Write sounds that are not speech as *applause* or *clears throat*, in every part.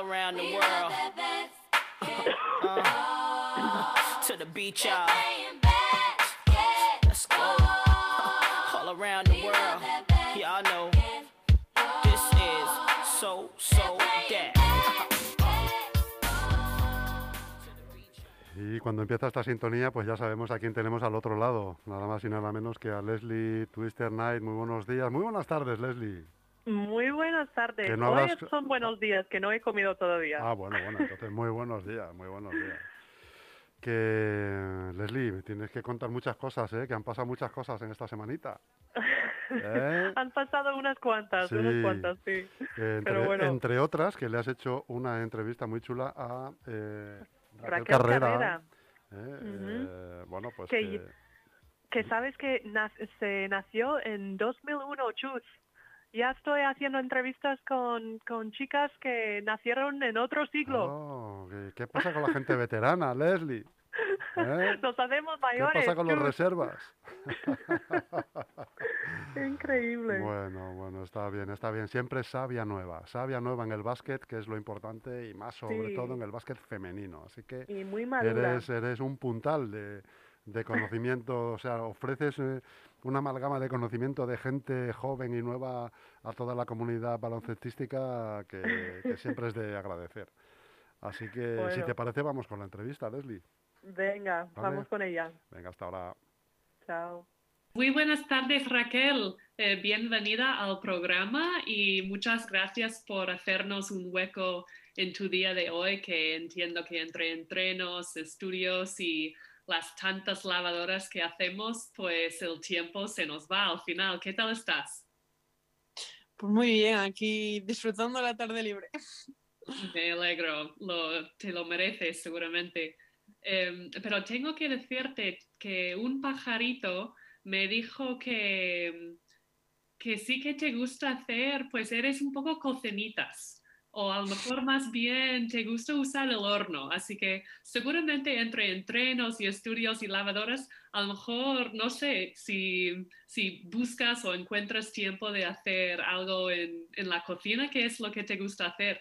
all around the world. Uh, to the beach, y'all. Let's go. All around the world. Y'all know this is so, so that. Y cuando empieza esta sintonía, pues ya sabemos a quién tenemos al otro lado, nada más y nada menos que a Leslie Twister Knight. Muy buenos días, muy buenas tardes, Leslie. Muy buenas tardes. No Hoy son buenos días, que no he comido todavía. Ah, bueno, bueno, entonces muy buenos días, muy buenos días. Que, Leslie, me tienes que contar muchas cosas, ¿eh? Que han pasado muchas cosas en esta semanita. ¿Eh? *laughs* Han pasado unas cuantas, Sí. unas cuantas, sí. Eh, entre, Pero bueno. entre otras, que le has hecho una entrevista muy chula a eh, Raquel, Raquel Carrera. Carrera, ¿eh? Ujú. Eh, bueno, pues Que que- que sabes que nas- se nació en 2001, Chus. Ya estoy haciendo entrevistas con, con chicas que nacieron en otro siglo. Oh, ¿qué, qué pasa con la gente veterana, *laughs* Leslie? ¿Eh? Nos hacemos ¿Qué mayores. pasa con los reservas? Increíble. Bueno, bueno, está bien, está bien. Siempre sabia nueva, sabia nueva en el básquet, que es lo importante, y más sobre Sí. todo en el básquet femenino. Así que Y muy madura. eres, eres un puntal de, de conocimiento, o sea, ofreces eh, una amalgama de conocimiento de gente joven y nueva a toda la comunidad baloncestística que, que *laughs* siempre es de agradecer. Así que, si Bueno. te parece, vamos con la entrevista, Leslie. Venga, Vale. vamos con ella. Venga, hasta ahora. Chao. Muy buenas tardes, Raquel. Eh, bienvenida al programa y muchas gracias por hacernos un hueco en tu día de hoy, que entiendo que entre entrenos, estudios y las tantas lavadoras que hacemos, pues el tiempo se nos va al final. ¿Qué tal estás? Pues muy bien, aquí disfrutando la tarde libre. *laughs* Me alegro, lo- te lo mereces seguramente. Em, pero tengo que decirte que un pajarito me dijo que, que sí que te gusta hacer, pues eres un poco cocinitas. O a lo mejor más bien te gusta usar el horno. Así que seguramente entre entrenos y estudios y lavadoras, a lo mejor no sé si, si buscas o encuentras tiempo de hacer algo en, en la cocina, ¿qué es lo que te gusta hacer?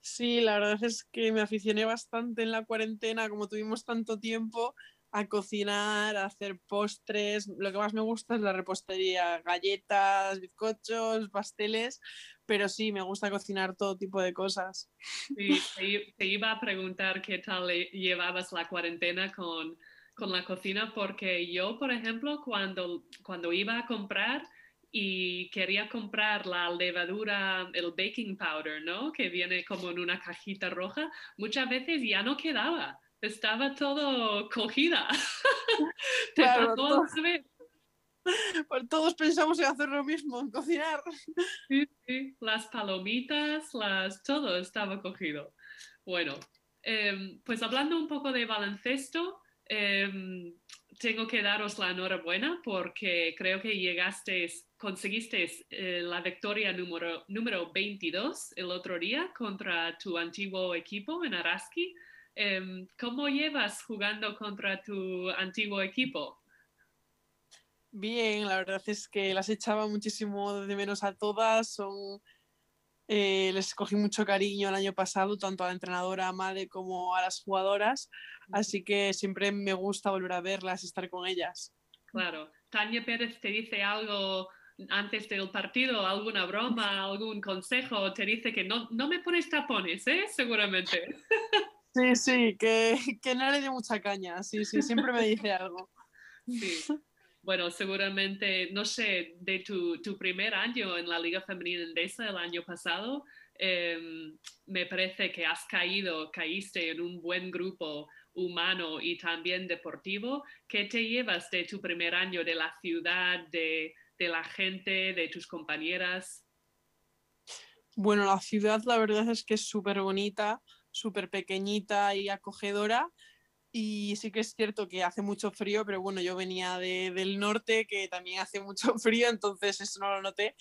Sí, la verdad es que me aficioné bastante en la cuarentena, como tuvimos tanto tiempo, a cocinar, a hacer postres. Lo que más me gusta es la repostería, galletas, bizcochos, pasteles, pero sí, me gusta cocinar todo tipo de cosas. *laughs* Sí, te, iba a preguntar qué tal le- llevabas la cuarentena con, con la cocina, porque yo, por ejemplo, cuando, cuando iba a comprar y quería comprar la levadura, el baking powder, ¿no? Que viene como en una cajita roja, muchas veces ya no quedaba. Estaba todo cogida. *laughs* Te Claro, pasó todo. Pues todos pensamos en hacer lo mismo, en cocinar. Sí, las palomitas, las, todo estaba cogido. Bueno, em, pues hablando un poco de baloncesto, em, tengo que daros la enhorabuena porque creo que llegasteis, conseguisteis eh, la victoria número, número 22 el otro día contra tu antiguo equipo en Araski. Em, ¿Cómo llevas jugando contra tu antiguo equipo? Bien, la verdad es que las echaba muchísimo de menos a todas. Son, eh, les cogí mucho cariño el año pasado, tanto a la entrenadora Amade como a las jugadoras. Así que siempre me gusta volver a verlas y estar con ellas. Claro. Tania Pérez te dice algo antes del partido, alguna broma, algún consejo, te dice que no, no me pones tapones, ¿eh? Seguramente. *laughs* Sí, sí, que, que no le dé mucha caña. Sí, sí, siempre me dice algo. Sí. Bueno, seguramente, no sé, de tu, primer año en la Liga Femenina Endesa el año pasado, em, me parece que has caído, caíste en un buen grupo humano y también deportivo. ¿Qué te llevas de tu primer año, de la ciudad, de, de la gente, de tus compañeras? Bueno, la ciudad la verdad es que es súper bonita, súper pequeñita y acogedora. Y sí que es cierto que hace mucho frío, pero bueno, yo venía de- del norte, que también hace mucho *laughs* frío, entonces eso no lo noté.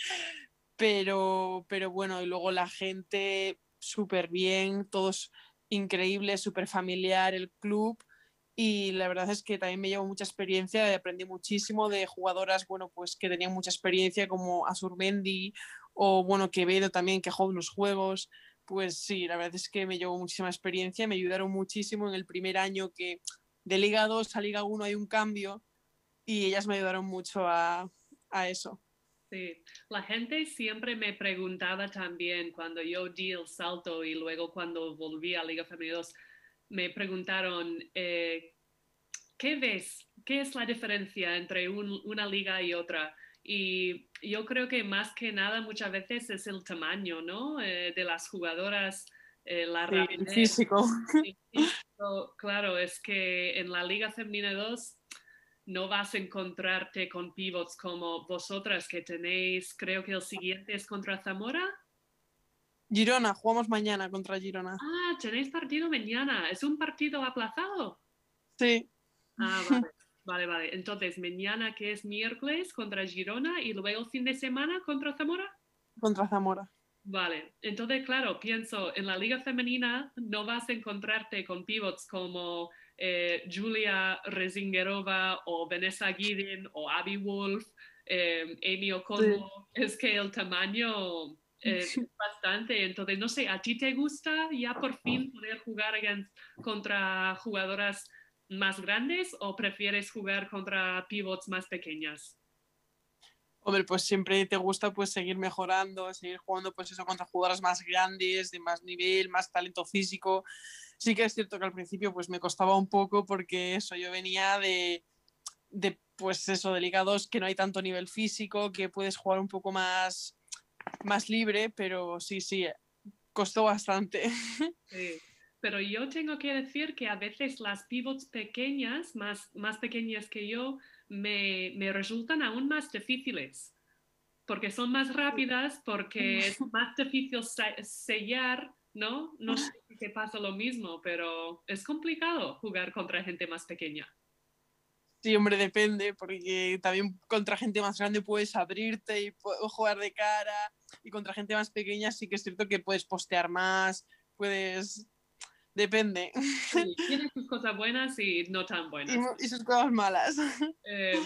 Pero, pero bueno, y luego la gente súper bien, todos increíbles, súper familiar, el club. Y la verdad es que también me llevo mucha experiencia aprendí muchísimo de jugadoras, bueno, pues que tenían mucha experiencia como Asurmendi o bueno, Quevedo también, que jugó los juegos. Pues sí, la verdad es que me llevó muchísima experiencia, me ayudaron muchísimo en el primer año que de Liga 2 a Liga 1 hay un cambio y ellas me ayudaron mucho a, a eso. Sí, la gente siempre me preguntaba también cuando yo di el salto y luego cuando volví a Liga Femenina 2, me preguntaron, eh, ¿qué ves? ¿Qué es la diferencia entre un, una liga y otra? Y yo creo que más que nada muchas veces es el tamaño, ¿no? Eh, de las jugadoras, eh, la Sí, rapidez. físico. Claro, es que en la Liga Femenina 2 no vas a encontrarte con pivots como vosotras que tenéis, creo que el siguiente es contra Zamora. Girona, jugamos mañana contra Girona. Ah, tenéis partido mañana. ¿Es un partido aplazado? Sí, Ah, vale. Vale, vale. Entonces, mañana que es miércoles contra Girona y luego fin de semana contra Zamora. contra Zamora. Vale, entonces claro, pienso, en la liga femenina no vas a encontrarte con pivots como eh, Julia Rezingerova o Vanessa Gideon o Abby Wolf, eh, Amy O'Connell. Es que el tamaño eh, es bastante. Entonces, no sé, ¿a ti te gusta ya por fin poder jugar against- contra jugadoras más grandes o prefieres jugar contra pivots más pequeñas? Hombre, pues siempre te gusta pues seguir mejorando, seguir jugando pues eso contra jugadoras más grandes, de más nivel, más talento físico. Sí que es cierto que al principio pues me costaba un poco porque eso, yo venía de, de pues eso, de Liga 2, que no hay tanto nivel físico, que puedes jugar un poco más, más libre, pero sí, sí, costó bastante. Sí, pero yo tengo que decir que a veces las pivots pequeñas, más, más pequeñas que yo, me, me resultan aún más difíciles, porque son más rápidas, porque es *laughs* más difícil se- sellar, ¿no? No sé *laughs* si te pasa lo mismo, pero es complicado jugar contra gente más pequeña. Sí, hombre, depende, porque también contra gente más grande puedes abrirte y jugar de cara, y contra gente más pequeña sí que es cierto que puedes postear más, puedes... Depende. Sí, *laughs* tiene sus cosas buenas y no tan buenas. Y, y sus cosas malas. *laughs* Eh,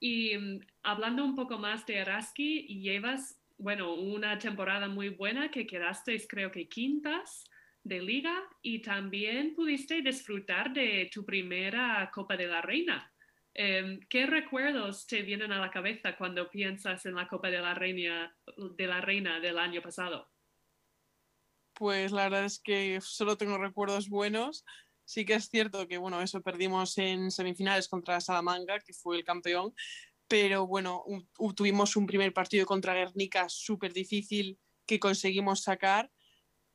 y mm, hablando un poco más de Araski, llevas, bueno, una temporada muy buena que quedasteis creo que quintas de liga y también pudiste disfrutar de tu primera Copa de la Reina. Eh, ¿Qué recuerdos te vienen a la cabeza cuando piensas en la Copa de la Reina, de la Reina del año pasado? Pues la verdad es que solo tengo recuerdos buenos. Sí que es cierto que, bueno, eso perdimos en semifinales contra Salamanca, que fue el campeón, pero bueno, tuvimos un primer partido contra Guernica súper difícil que conseguimos sacar.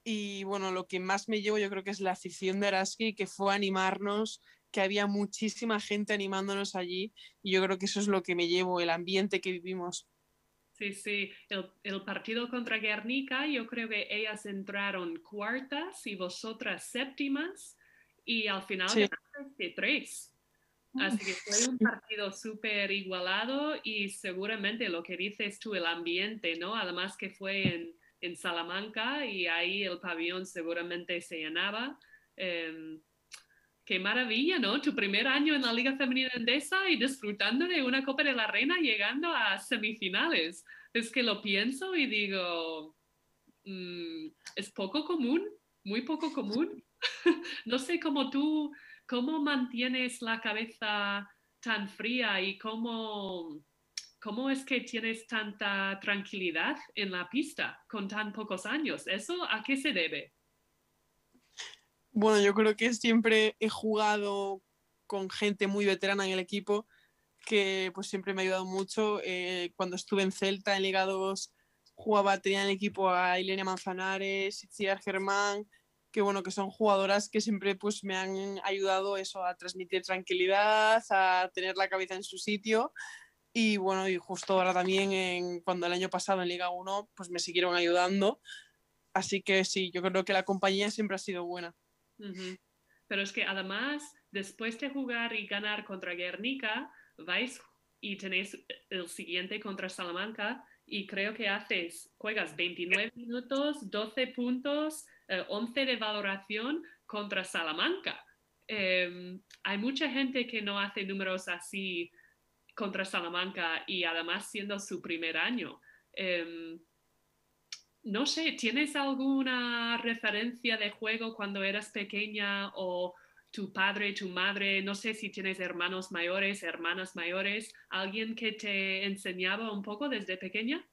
Y bueno, lo que más me llevo yo creo que es la afición de Araski, que fue a animarnos, que había muchísima gente animándonos allí. Y yo creo que eso es lo que me llevo, el ambiente que vivimos. Sí, sí, el, el partido contra Guernica, yo creo que ellas entraron cuartas y vosotras séptimas y al final Sí. ganaste de tres. Así que fue un partido súper igualado y seguramente lo que dices tú, el ambiente, ¿no? Además que fue en, en Salamanca y ahí el pabellón seguramente se llenaba. Em, Qué maravilla, ¿no? Tu primer año en la Liga Femenina Endesa y disfrutando de una Copa de la Reina llegando a semifinales. Es que lo pienso y digo, mm, es poco común, muy poco común. *laughs* no sé cómo tú, cómo mantienes la cabeza tan fría y cómo, cómo es que tienes tanta tranquilidad en la pista con tan pocos años. ¿Eso a qué se debe? Bueno, yo creo que siempre he jugado con gente muy veterana en el equipo que pues siempre me ha ayudado mucho. Eh, cuando estuve en Celta, en Liga 2, jugaba, tenía en el equipo a Ilenia Manzanares, Itziar Germán, que bueno, que son jugadoras que siempre pues me han ayudado eso, a transmitir tranquilidad, a tener la cabeza en su sitio. Y bueno, y justo ahora también, en, cuando el año pasado en Liga 1, pues me siguieron ayudando. Así que sí, yo creo que la compañía siempre ha sido buena. Pero es que además, después de jugar y ganar contra Guernica, vais y tenéis el siguiente contra Salamanca y creo que haces, juegas 29 minutos, 12 puntos, eh, 11 de valoración contra Salamanca. Eh, hay mucha gente que no hace números así contra Salamanca y además siendo su primer año. Eh, no sé, ¿tienes alguna referencia de juego cuando eras pequeña o tu padre, tu madre, no sé si tienes hermanos mayores, hermanas mayores, alguien que te enseñaba un poco desde pequeña?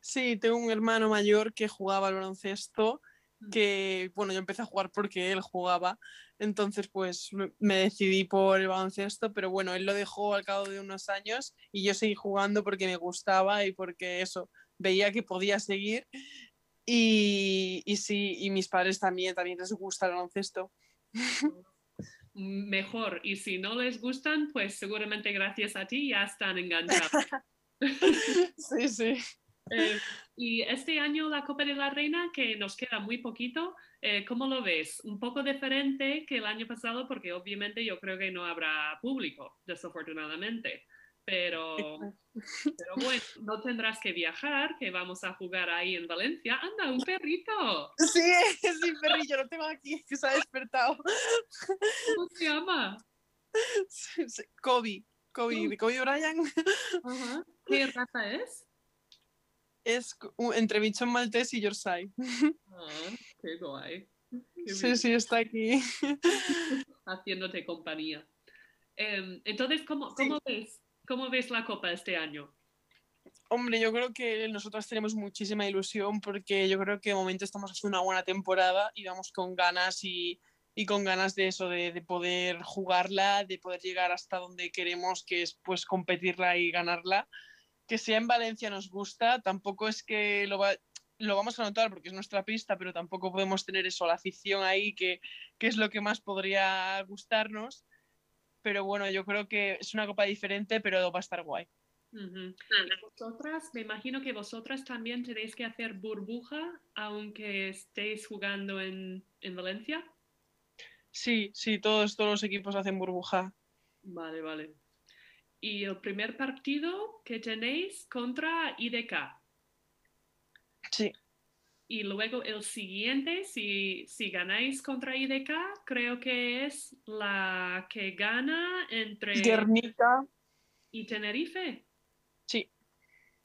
Sí, tengo un hermano mayor que jugaba al baloncesto, Mm. que, bueno, yo empecé a jugar porque él jugaba, entonces pues me- me decidí por el baloncesto, pero bueno, él lo dejó al cabo de unos años y yo seguí jugando porque me gustaba y porque eso, veía que podía seguir. Y, y sí, y mis padres también, también les gusta el baloncesto. *laughs* Mejor, y si no les gustan, pues seguramente gracias a ti ya están enganchados. *laughs* Sí, sí. Eh, y este año la Copa de la Reina, que nos queda muy poquito, eh, ¿cómo lo ves? Un poco diferente que el año pasado, porque obviamente yo creo que no habrá público, desafortunadamente. Pero, pero bueno, no tendrás que viajar, que vamos a jugar ahí en Valencia. ¡Anda, un perrito! Sí, sí, perrillo, lo tengo aquí, que se ha despertado. ¿Cómo se llama? Kobe, Kobe, Kobe Bryant. Ajá. ¿Qué raza es? Es entre bichón maltés y Yorkshire. Ah, qué guay. Qué Sí, bien. sí, está aquí. Haciéndote compañía. Em, entonces, ¿cómo, Sí. cómo ves? ¿Cómo ves la Copa este año? Hombre, yo creo que nosotros tenemos muchísima ilusión porque yo creo que de momento estamos haciendo una buena temporada y vamos con ganas y, y con ganas de eso, de, de poder jugarla, de poder llegar hasta donde queremos, que es pues competirla y ganarla. Que sea en Valencia nos gusta, tampoco es que lo, va- lo vamos a notar porque es nuestra pista, pero tampoco podemos tener eso, la afición ahí, que, que es lo que más podría gustarnos. Pero bueno, yo creo que es una copa diferente, pero va a estar guay. Y vosotras, me imagino que vosotras también tenéis que hacer burbuja, aunque estéis jugando en, en Valencia. Sí, sí, todos, todos los equipos hacen burbuja. Vale, vale. Y el primer partido que tenéis contra IDK. Sí, Y luego el siguiente, si, si ganáis contra IDK, creo que es la que gana entre Guernica. y Tenerife. Sí,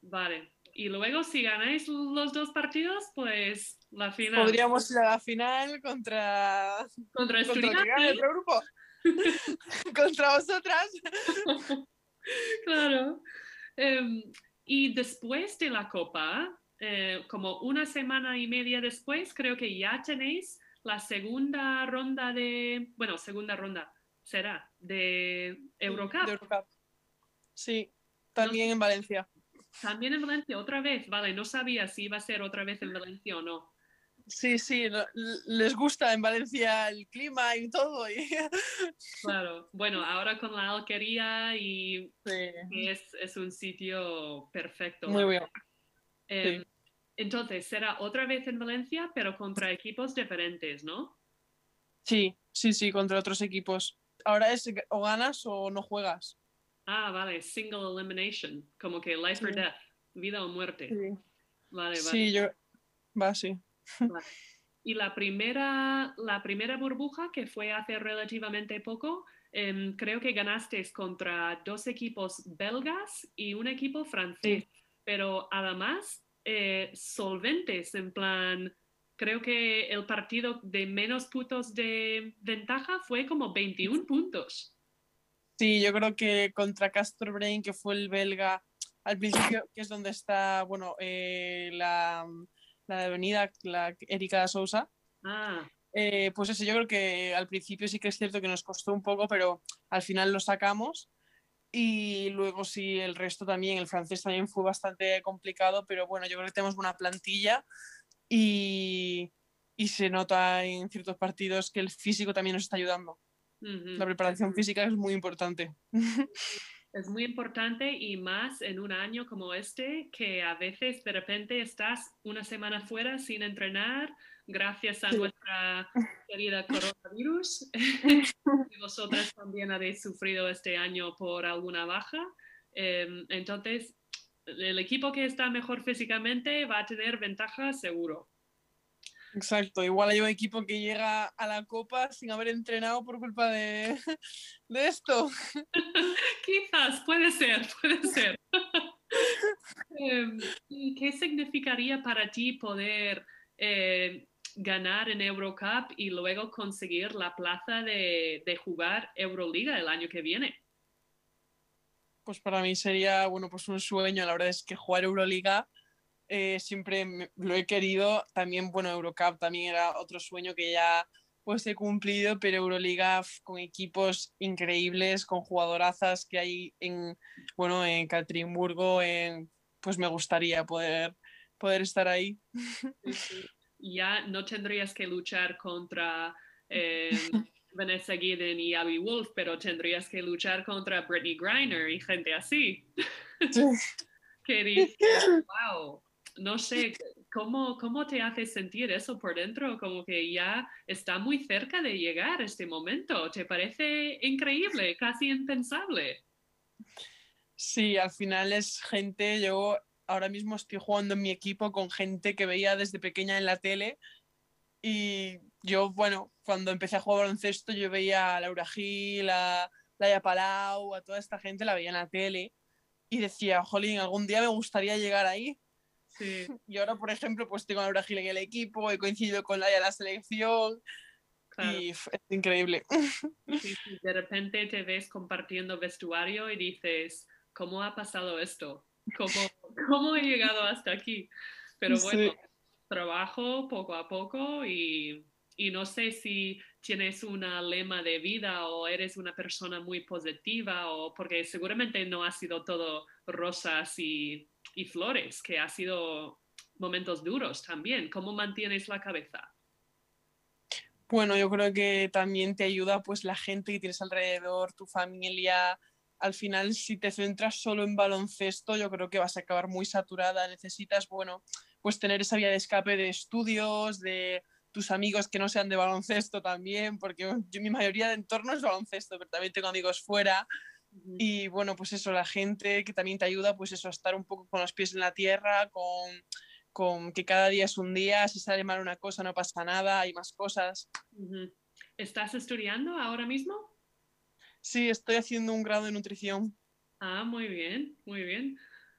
Vale. Y luego, si ganáis los dos partidos, pues la final podríamos ir a la final contra, contra contra el grupo. *laughs* contra vosotras. Claro. Em, y después de la Copa, eh, como una semana y media después, creo que ya tenéis la segunda ronda de, bueno, segunda ronda será de Eurocup. De Eurocup. Sí, también en Valencia. También en Valencia, otra vez. Vale, no sabía si iba a ser otra vez en Valencia o no. Sí, sí, les gusta en Valencia el clima y todo. y- *laughs* Claro. Bueno, ahora con la alquería y Sí, es, es un sitio perfecto. muy bien. Em, Entonces, será otra vez en Valencia, pero contra equipos diferentes, ¿no? Sí, sí, sí, contra otros equipos. Ahora es o ganas o no juegas. Ah, vale, single elimination, como que life or death, vida o muerte. Sí, Vale, vale. sí yo. Va, sí. *laughs* Y la primera, la primera burbuja, que fue hace relativamente poco, em, creo que ganaste contra dos equipos belgas y un equipo francés, pero además eh, solventes, en plan, creo que el partido de menos puntos de ventaja fue como 21 puntos. Sí, yo creo que contra Castor Brain, que fue el belga, al principio, que es donde está, bueno, eh, la, la avenida, la Erika Sousa, Ah, eh, pues eso, yo creo que al principio sí que es cierto que nos costó un poco, pero al final lo sacamos. Y luego sí, el resto también, el francés también fue bastante complicado, pero bueno, yo creo que tenemos buena plantilla y, y se nota en ciertos partidos que el físico también nos está ayudando. ujú. La preparación física es muy importante. *laughs* Es muy importante y más en un año como este, que a veces de repente estás una semana fuera sin entrenar gracias a Sí. nuestra querida coronavirus. *laughs* y vosotras también habéis sufrido este año por alguna baja. Em, entonces, el equipo que está mejor físicamente va a tener ventaja seguro. Exacto, igual hay un equipo que llega a la copa sin haber entrenado por culpa de, de esto. *laughs* Quizás, puede ser, puede ser. *laughs* Em, ¿y ¿Qué significaría para ti poder eh, ganar en Eurocup y luego conseguir la plaza de, de jugar Euroliga el año que viene? Pues para mí sería, bueno, pues un sueño. La verdad es que jugar Euroliga eh, siempre me- lo he querido. También, bueno, Eurocup también era otro sueño que ya pues he cumplido, pero Euroliga con equipos increíbles, con jugadorazas que hay en, bueno, en Catrinburgo, en, pues me gustaría poder, poder estar ahí. Ya no tendrías que luchar contra eh, *laughs* Vanessa Guiden y Abby Wolf, pero tendrías que luchar contra Brittany Griner y gente así. *laughs* que dices, wow, no sé, ¿cómo, ¿cómo te hace sentir eso por dentro? Como que ya está muy cerca de llegar este momento. ¿Te parece increíble, casi impensable? Sí, al final es gente, yo ahora mismo estoy jugando en mi equipo con gente que veía desde pequeña en la tele y yo, bueno, cuando empecé a jugar baloncesto yo veía a Laura Gil, a Laia Palau, a toda esta gente, la veía en la tele y decía, jolín, algún día me gustaría llegar ahí. Sí. Y ahora, por ejemplo, pues tengo a Laura Gil en el equipo, he coincidido con Laia en la selección Claro. y es increíble. Sí, sí, De repente te ves compartiendo vestuario y dices, ¿cómo ha pasado esto? ¿Cómo, *laughs* cómo he llegado hasta aquí? Pero bueno, Sí. trabajo poco a poco y, y no sé si tienes una lema de vida o eres una persona muy positiva o porque seguramente no ha sido todo rosas y, y flores, que ha sido momentos duros también. ¿Cómo mantienes la cabeza? Bueno, yo creo que también te ayuda pues la gente que tienes alrededor, tu familia. Al final, si te centras solo en baloncesto, yo creo que vas a acabar muy saturada. Necesitas, bueno, pues tener esa vía de escape de estudios, de tus amigos que no sean de baloncesto también, porque yo, mi mayoría de entorno es baloncesto, pero también tengo amigos fuera. Y bueno, pues eso, la gente que también te ayuda, pues eso, a estar un poco con los pies en la tierra, con, con que cada día es un día, si sale mal una cosa no pasa nada, hay más cosas. ¿Estás estudiando ahora mismo? Sí, estoy haciendo un grado de nutrición. Ah, muy bien, muy bien.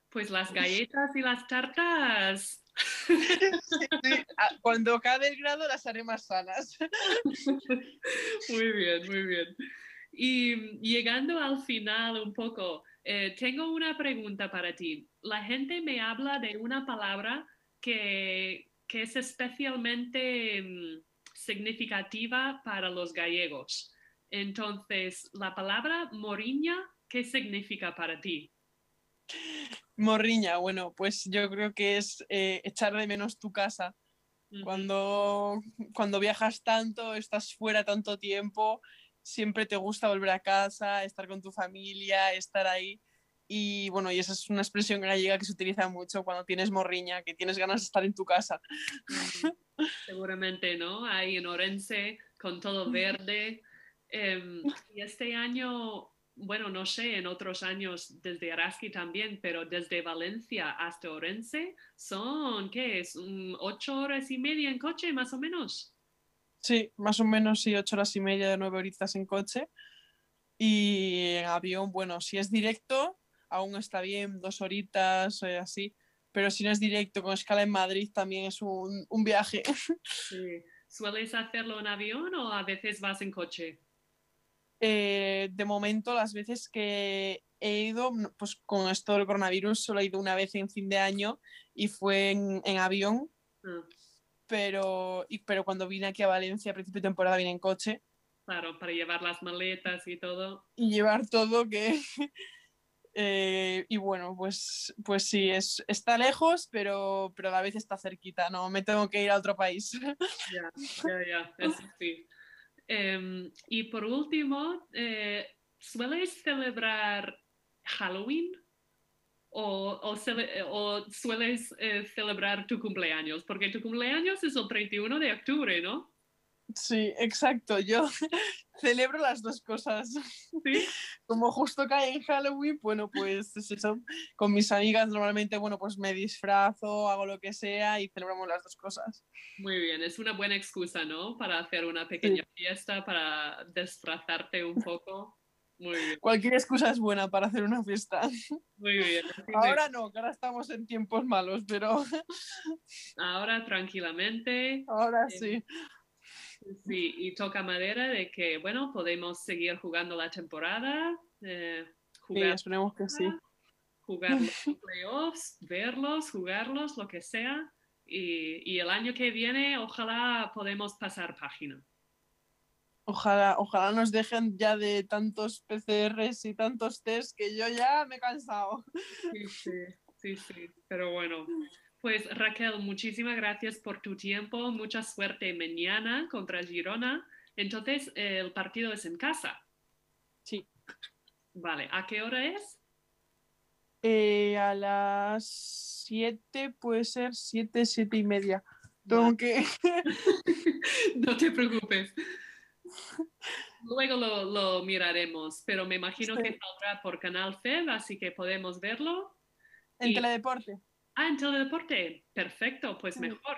Pues las galletas y las tartas. *laughs* Ah, Cuando acabe el grado las haré más sanas. *laughs* Muy bien, muy bien. Y llegando al final un poco, eh, tengo una pregunta para ti. La gente me habla de una palabra que, que es especialmente mm, significativa para los gallegos. Entonces, la palabra moriña, ¿qué significa para ti? Morriña, bueno, pues yo creo que es eh, echar de menos tu casa. Cuando, cuando viajas tanto, estás fuera tanto tiempo, siempre te gusta volver a casa, estar con tu familia, estar ahí. Y bueno, y esa es una expresión gallega que se utiliza mucho cuando tienes morriña, que tienes ganas de estar en tu casa. Seguramente, ¿no? Ahí en Orense, con todo verde. Em, y este año, bueno, no sé, en otros años desde Araski también, pero desde Valencia hasta Orense son, ¿qué es? ¿Ocho horas y media en coche, más o menos? Sí, más o menos sí, ocho horas y media de nueve horitas en coche. Y en avión, bueno, si es directo, aún está bien, dos horitas, eh, así. Pero si no es directo, con escala en Madrid, también es un, un viaje. *laughs* Sí. ¿Sueles hacerlo en avión o a veces vas en coche? Eh, de momento, las veces que he ido, pues con esto del coronavirus, solo he ido una vez en fin de año y fue en, en avión. Ah, Pero, y- pero cuando vine aquí a Valencia a principio de temporada vine en coche claro, para llevar las maletas y todo. y llevar todo que... *laughs* eh, y bueno, pues, pues sí, es, está lejos, pero, pero a la vez está cerquita, no me tengo que ir a otro país. Ya, ya, ya, eso sí. Em, y por último, eh, ¿sueles celebrar Halloween? ¿O, cele- o sueles eh, celebrar tu cumpleaños? Porque tu cumpleaños es el 31 de octubre, ¿no? Sí, exacto, yo *laughs* celebro las dos cosas. Sí. *laughs* Como justo cae en Halloween, bueno, pues es eso. Con mis amigas normalmente, bueno, pues me disfrazo, hago lo que sea y celebramos las dos cosas. Muy bien, es una buena excusa, ¿no? Para hacer una pequeña fiesta, para disfrazarte un poco. Muy bien, Cualquier excusa es buena para hacer una fiesta. *laughs* muy bien. Ahora no, que ahora estamos en tiempos malos, pero Ahora tranquilamente. ahora Sí. sí. Sí, y toca madera de que, bueno, podemos seguir jugando la temporada, eh, Sí, jugar, esperemos que sí. jugar los *laughs* playoffs, verlos, jugarlos, lo que sea. Y, y el año que viene, ojalá podemos pasar página. Ojalá, ojalá nos dejen ya de tantos PCRs y tantos test que yo ya me he cansado. Sí, sí, sí, sí. Pero bueno, pues Raquel, muchísimas gracias por tu tiempo. Mucha suerte mañana contra Girona. Entonces, el partido es en casa. Sí. Vale, ¿a qué hora es? Eh, a las 7 puede ser 7, 7 y media. Tengo que. *laughs* No te preocupes. *laughs* Luego lo, lo miraremos, pero me imagino Sí. que saldrá por Canal FEB, así que podemos verlo. En Y- teledeporte. Ah, en Teledeporte. Perfecto, pues mejor.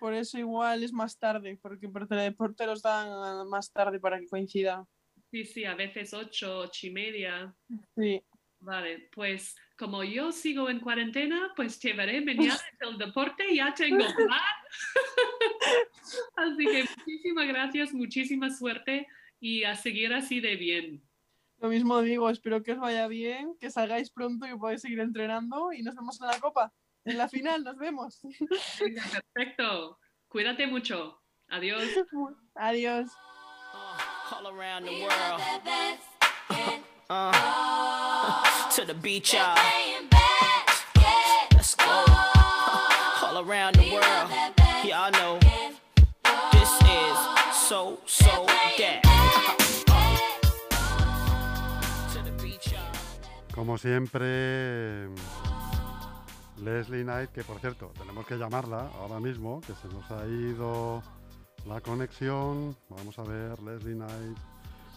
Por eso igual es más tarde, porque por teledeporte los dan más tarde para que coincida. Sí, sí, a veces ocho, ocho y media. Sí. Vale, pues como yo sigo en cuarentena, pues te veré mañana el deporte, ya tengo *laughs* plan. *laughs* así que muchísimas gracias, muchísima suerte y a seguir así de bien. Lo mismo digo, espero que os vaya bien, que salgáis pronto y que podáis seguir entrenando y nos vemos en la copa. En la final, nos vemos. Perfecto. Cuídate mucho. Adiós. Adiós. All around the world. Uh, to the beach, y'all. Let's go. All around the world. Y'all know this is so, so that. Como siempre, Leslie Knight, que por cierto, tenemos que llamarla ahora mismo, que se nos ha ido la conexión. Vamos a ver, Leslie Knight.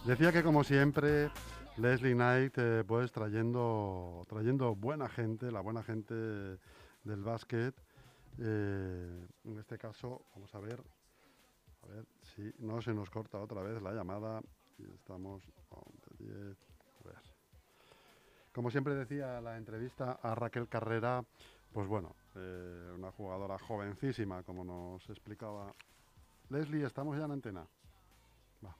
Decía que como siempre, Leslie Knight, eh, pues trayendo, trayendo buena gente, la buena gente del básquet. Eh, en este caso, vamos a ver, a ver si no se nos corta otra vez la llamada. Estamos, 11, 10, a ver. Como siempre decía la entrevista a Raquel Carrera, pues bueno, eh, una jugadora jovencísima, como nos explicaba. Leslie, estamos ya en antena. Va.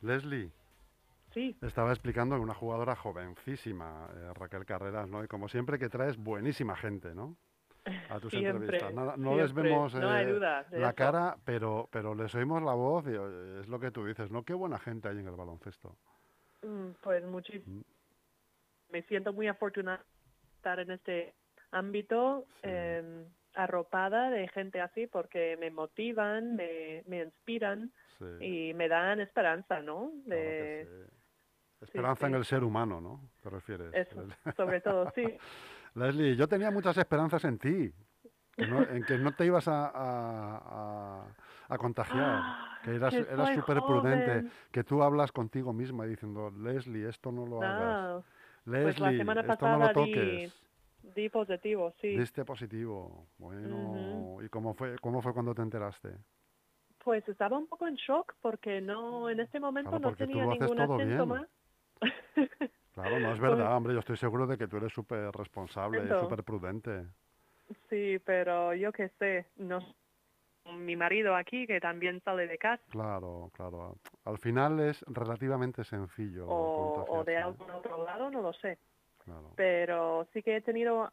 Leslie, Sí, estaba explicando que una jugadora jovencísima, eh, Raquel Carreras, ¿no? Y como siempre que traes buenísima gente, ¿no? A tus siempre. entrevistas. Nada- no les vemos No eh, duda la eso. cara, pero, pero les oímos la voz y es lo que tú dices, ¿no? Qué buena gente hay en el baloncesto. Mm, Pues muchísimo. Mm. Me siento muy afortunada de estar en este ámbito Sí. eh, arropada de gente así porque me motivan, me, me inspiran Sí, y me dan esperanza, ¿no? De, sí. Esperanza en el ser humano, ¿no? ¿Te refieres? Eso, sobre todo, *laughs* sí. Leslie, yo tenía muchas esperanzas en ti, que no- en que no te ibas a, a- a- a contagiar, Ah, que eras, que eras súper prudente, que tú hablas contigo misma diciendo, Leslie, esto no lo hagas. No, pues la Leslie, semana esto no lo di- toques. di positivo, sí. Diste positivo. Bueno, ¿y cómo fue, cómo fue cuando te enteraste? Pues estaba un poco en shock porque no, en este momento Claro, no tenía ningún síntoma. Claro, no es *laughs* Pues- verdad, hombre, yo estoy seguro de que tú eres súper responsable y súper prudente. Sí, pero yo qué sé, no mi marido aquí que también sale de casa Claro, claro. Al final es relativamente sencillo. o, o de algún otro lado, no lo sé. Claro. Pero sí que he tenido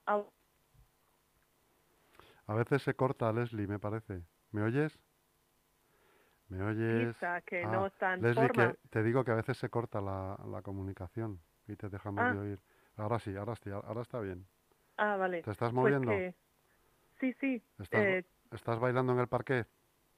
A veces se corta, Leslie, me parece. ¿Me oyes? ¿Me oyes? quizá que Ah, no está en Leslie, forma. que te digo que a veces se corta la, la comunicación y te dejamos Ah. de oír. Ahora sí, ahora sí, ahora está bien. Ah, vale. ¿Te estás Pues moviendo? que- Sí, sí. ¿Estás, eh, ¿Estás bailando en el parque?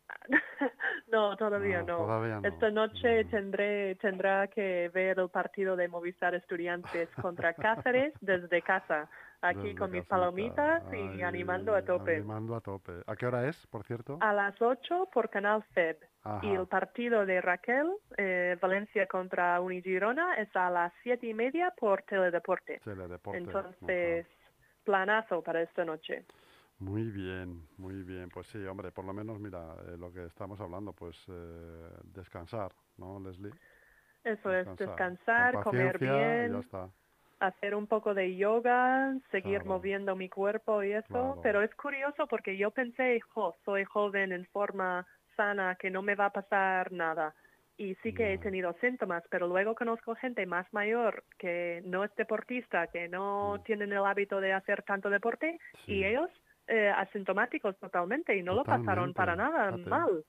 *laughs* no, todavía no. Todavía no. Esta noche Mm. tendré tendrá que ver el partido de Movistar Estudiantes *laughs* contra Cáceres desde casa, aquí Desde con mis palomitas y animando a tope. Animando a tope. ¿A qué hora es, por cierto? A las 8 por Canal FEB. Ajá. Y el partido de Raquel, eh, Valencia contra Unigirona, es a las siete y media por Teledeporte. Teledeporte. Entonces, planazo para esta noche. Muy bien, muy bien. Pues sí, hombre, por lo menos, mira, eh, lo que estamos hablando, pues eh, descansar, ¿no, Leslie? Eso es, descansar, comer bien. ya está. hacer un poco de yoga, seguir Claro. moviendo mi cuerpo y eso, Claro. pero es curioso porque yo pensé, jo, soy joven en forma sana, que no me va a pasar nada. Y sí que he tenido síntomas, pero luego conozco gente más mayor que no es deportista, que no Mm. tienen el hábito de hacer tanto deporte Sí. y ellos eh, asintomáticos totalmente y no lo pasaron para nada fíjate. mal.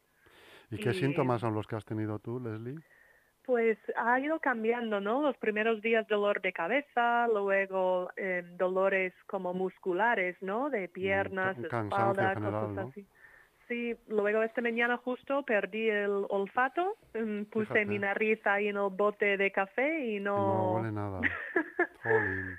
¿Y qué y- síntomas son los que has tenido tú, Leslie? Pues ha ido cambiando, ¿no? Los primeros días dolor de cabeza, luego eh, dolores como musculares, ¿no? De piernas, un de espalda, general, cosas ¿no? así. Sí, luego esta mañana justo perdí el olfato, mm, puse Fíjate. mi nariz ahí en el bote de café y no... No huele nada. *laughs*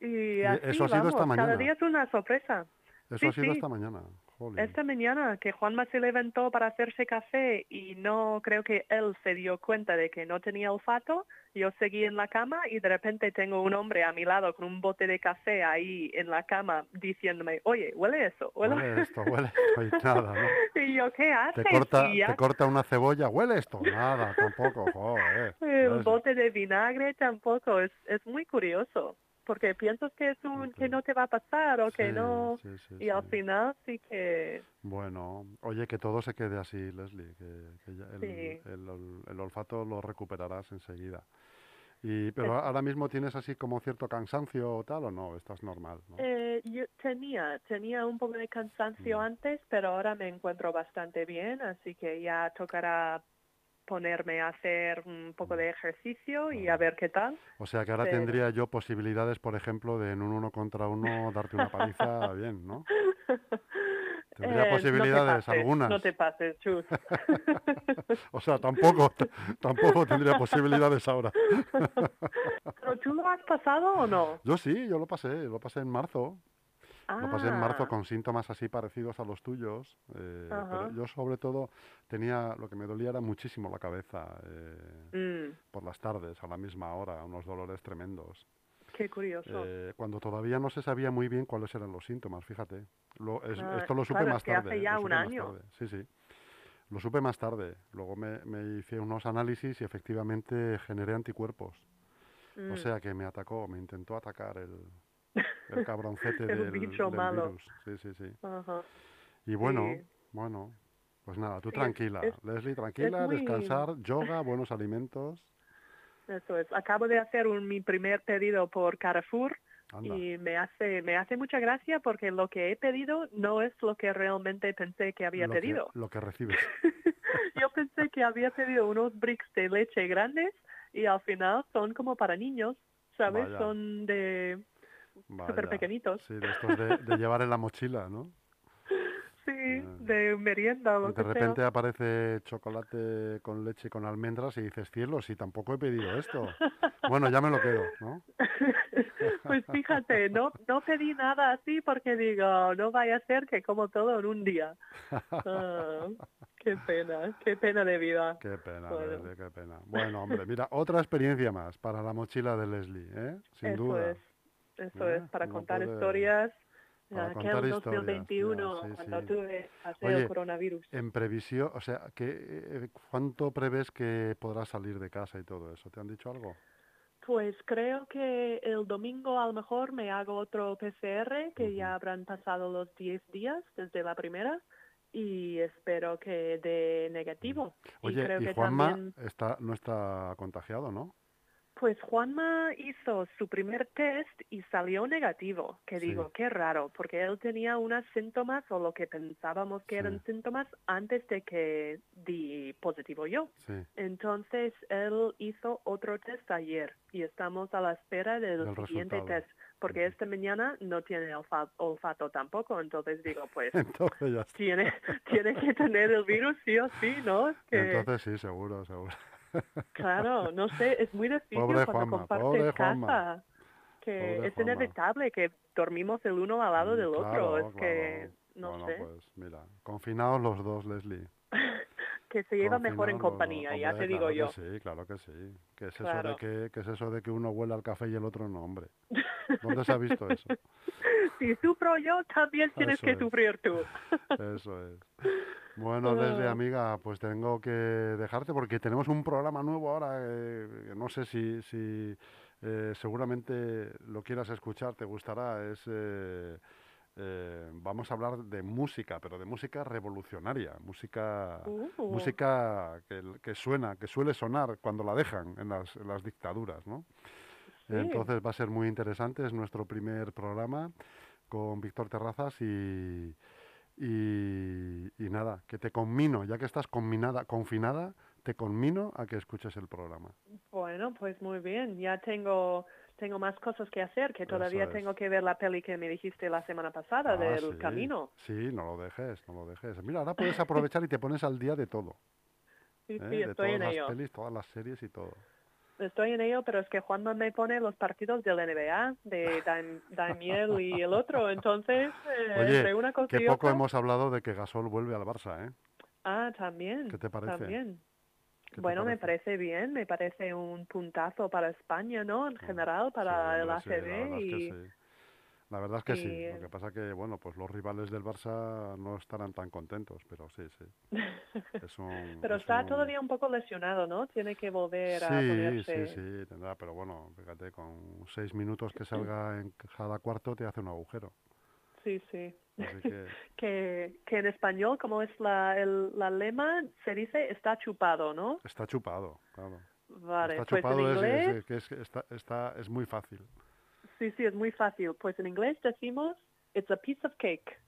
Y así, eso ha sido esta vamos, cada mañana. día es una sorpresa. Eso Sí, ha sido sí. esta mañana. Jolín. Esta mañana que Juanma se levantó para hacerse café y no creo que él se dio cuenta de que no tenía olfato, yo seguí en la cama y de repente tengo un hombre a mi lado con un bote de café ahí en la cama diciéndome, oye, huele eso, huele, Huele *laughs* esto, huele esto y nada, ¿no? *laughs* Y yo, ¿qué haces? Te corta, te corta una cebolla, huele esto, nada, tampoco, joder. *laughs* ¿ves? bote de vinagre tampoco, es, es muy curioso, porque piensas que es un, que no te va a pasar o que Sí, no, sí, sí, y al final sí que... Bueno, oye, que todo se quede así, Leslie, que, que ya el, el el olfato lo recuperarás enseguida. Y, pero ahora mismo tienes así como cierto cansancio o tal, o no, estás normal, ¿no? Eh, yo tenía, tenía un poco de cansancio Mm. antes, pero ahora me encuentro bastante bien, así que ya tocará ponerme a hacer un poco de ejercicio y a ver qué tal. O sea que ahora pero- tendría yo posibilidades, por ejemplo, de en un uno contra uno *laughs* darte una paliza bien, ¿no? *laughs* Tendría Eh, no te posibilidades pases, algunas. No te pases, Chus. *laughs* O sea, tampoco, tampoco tendría posibilidades ahora. ¿Pero tú lo has pasado o no? Yo sí, yo lo pasé, lo pasé en marzo. Lo pasé en marzo Ah, con síntomas así parecidos a los tuyos. eh, pero yo sobre todo tenía, lo que me dolía era muchísimo la cabeza eh, mm, por las tardes, a la misma hora, unos dolores tremendos. qué curioso. Eh, cuando todavía no se sabía muy bien cuáles eran los síntomas, fíjate. Lo- es- Ah, esto lo supe claro, más es que tarde. hace ya lo un año. Sí, sí. Lo supe más tarde. Luego me, me hice unos análisis y efectivamente generé anticuerpos. O Mm. sea que me atacó, me intentó atacar el, el cabroncete *laughs* El del, bicho del malo. virus. Sí, sí, sí. Ajá. Y bueno, Sí. bueno, pues nada, tú tranquila, es- Leslie, tranquila, muy- descansar, yoga, buenos alimentos. Eso es. Acabo de hacer un, mi primer pedido por Carrefour Anda, y me hace me hace mucha gracia porque lo que he pedido no es lo que realmente pensé que había lo que- pedido. lo que recibes. *laughs* Yo pensé que había pedido unos bricks de leche grandes y al final son como para niños, ¿sabes? Vaya. Son de súper pequeñitos. Sí, de estos de, de llevar en la mochila, ¿no? *laughs* Sí, de merienda o de repente aparece chocolate con leche con almendras y dices, cielo, si tampoco he pedido esto. Bueno, ya me lo quedo, ¿no? *laughs* pues fíjate, no no pedí nada así porque digo, no vaya a ser que como todo en un día. Ah, qué pena, qué pena de vida. Qué pena, Bueno. Leslie, qué pena. Bueno, hombre, mira, otra experiencia más para la mochila de Leslie, ¿eh? Sin Eso duda. es, eso ¿Eh? es, para No contar puede- historias. para Aquel contar historias, 2021, ya, sí, cuando sí. tuve Oye, coronavirus. En previsión, o sea, que, eh, ¿cuánto prevés que podrás salir de casa y todo eso? ¿Te han dicho algo? Pues creo que el domingo a lo mejor me hago otro PCR, que ya Ujú. habrán pasado los 10 días desde la primera, y espero que dé negativo. y Oye, creo y que Juanma también, está, no está contagiado, ¿no? Pues Juanma hizo su primer test y salió negativo, que Sí. digo, qué raro, porque él tenía unos síntomas o lo que pensábamos que Sí. eran síntomas antes de que di positivo yo. Sí. Entonces él hizo otro test ayer y estamos a la espera del, Del siguiente resultado. test, porque esta mañana no tiene olfa- olfato tampoco, entonces digo, pues *laughs* Entonces tiene, tiene que tener el virus sí o sí, ¿no? Que, Entonces sí, seguro, seguro. Claro, no sé, es muy difícil Pobre cuando Juanma, compartes casa, que Pobre es Juanma. inevitable que dormimos el uno al lado Mm, del otro, claro, es que claro. no bueno, sé. pues mira, confinados los dos, Leslie. *laughs* que se lleva mejor en compañía, hombre, ya te digo claro yo. Que sí, claro que sí. ¿Qué es, eso Claro. de que, qué es eso de que uno huele al café y el otro no, hombre? *laughs* ¿Dónde se ha visto eso? si sufro yo, también tienes Eso que es. sufrir tú. *laughs* Eso es. Bueno, Leslie, Ah. amiga, pues tengo que dejarte porque tenemos un programa nuevo ahora. eh, no sé si, si eh, seguramente lo quieras escuchar, te gustará. Es, eh, eh, vamos a hablar de música, pero de música revolucionaria, música, Uh. música que, que suena, que suele sonar cuando la dejan en las, en las dictaduras, ¿no? Sí. Entonces va a ser muy interesante, es nuestro primer programa con Víctor Terrazas y, y, y nada, que te conmino, ya que estás conminada, confinada, te conmino a que escuches el programa. Bueno, pues muy bien. Ya tengo tengo más cosas que hacer, que todavía es. tengo que ver la peli que me dijiste la semana pasada Ah, del sí, camino. Sí, no lo dejes, no lo dejes. Mira, ahora puedes aprovechar y te pones al día de todo. *laughs* Sí, ¿eh? sí, de estoy todas en las ello. pelis, todas las series y todo. Estoy en ello, pero es que Juanma me pone los partidos del NBA, de *laughs* Daim- Daimiel y el otro. Entonces, eh, Oye, entre una cosa Que poco otra... hemos hablado de que Gasol vuelve al Barça, ¿eh? Ah, también. ¿Qué te parece? También. ¿Qué te Bueno, me parece? bien, me parece un puntazo para España, ¿no? En Ah, general, para Sí, el sí, ACB y... La verdad es que sí. Lo que pasa que, bueno, pues los rivales del Barça no estarán tan contentos, pero sí, sí. *laughs* Es un, Pero es está un- todavía un poco lesionado, ¿no? Tiene que volver a Sí, ponerse... sí, sí, tendrá, pero bueno, fíjate, con seis minutos que *clears throat* salga en cada cuarto te hace un agujero. Sí, sí. Que, *laughs* Que, que en español, como es la, el, la lema, se dice está chupado, ¿no? está chupado, claro. Vale, está pues chupado es- inglés, es, está, es muy fácil. Sí, sí, es muy fácil. Pues en inglés decimos, it's a piece of cake.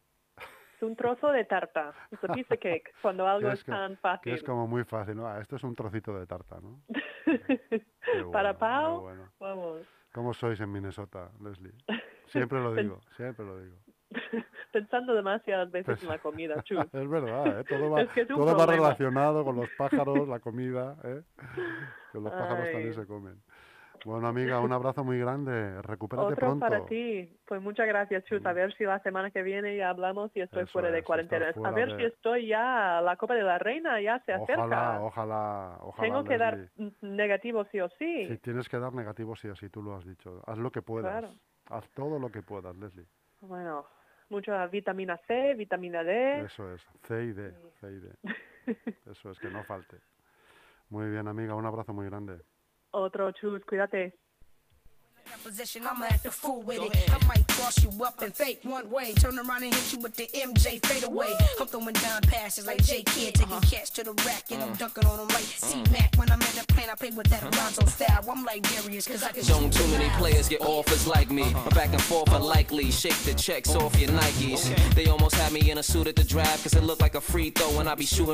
Es un trozo de tarta. It's a piece of cake. Cuando *laughs* algo es, es que- tan fácil. es como muy fácil, ¿no? Ah, esto es un trocito de tarta, ¿no? *laughs* Para bueno, qué Pau, bueno. vamos. ¿Cómo sois en Minnesota, Leslie? Siempre lo *laughs* digo, siempre lo digo. Pensando demasiadas veces Pues- en la comida. Es verdad, ¿eh? todo, va, Es que es todo va relacionado con los pájaros, la comida, ¿eh? que los pájaros Ay. también se comen. Bueno, amiga, un abrazo muy grande. Recupérate Otro pronto. para ti. Pues muchas gracias. A ver si la semana que viene ya hablamos y estoy Eso fuera es, de cuarentena. A fuera ver de- si estoy ya, la Copa de la Reina ya se acerca. Ojalá, ojalá, ojalá. Tengo que dar negativo sí o sí. Si tienes que dar negativo, sí, así tú lo has dicho. Haz lo que puedas. Claro. Haz todo lo que puedas, Leslie. Bueno, mucha vitamina C, vitamina D. Eso es, C y D, C y D. *laughs* Eso es, que no falte. Muy bien, amiga, un abrazo muy grande. Otro Chus, cuídate. Position, I'ma act a fool with it. I might cross you up and fake one way. Turn around and hit you with the MJ fade away. I'm throwing down passes like J Kid, taking cats to the rack and I'm dunking on them like C Mac. When I'm in the plane, I play with that Alonzo style. I'm like Darius, cause I can Don't shoot too many players get offers like me. My back and forth are likely. Shake the checks off your Nikes. They almost had me in a suit at the draft, cause it looked like a free throw, and I be shooting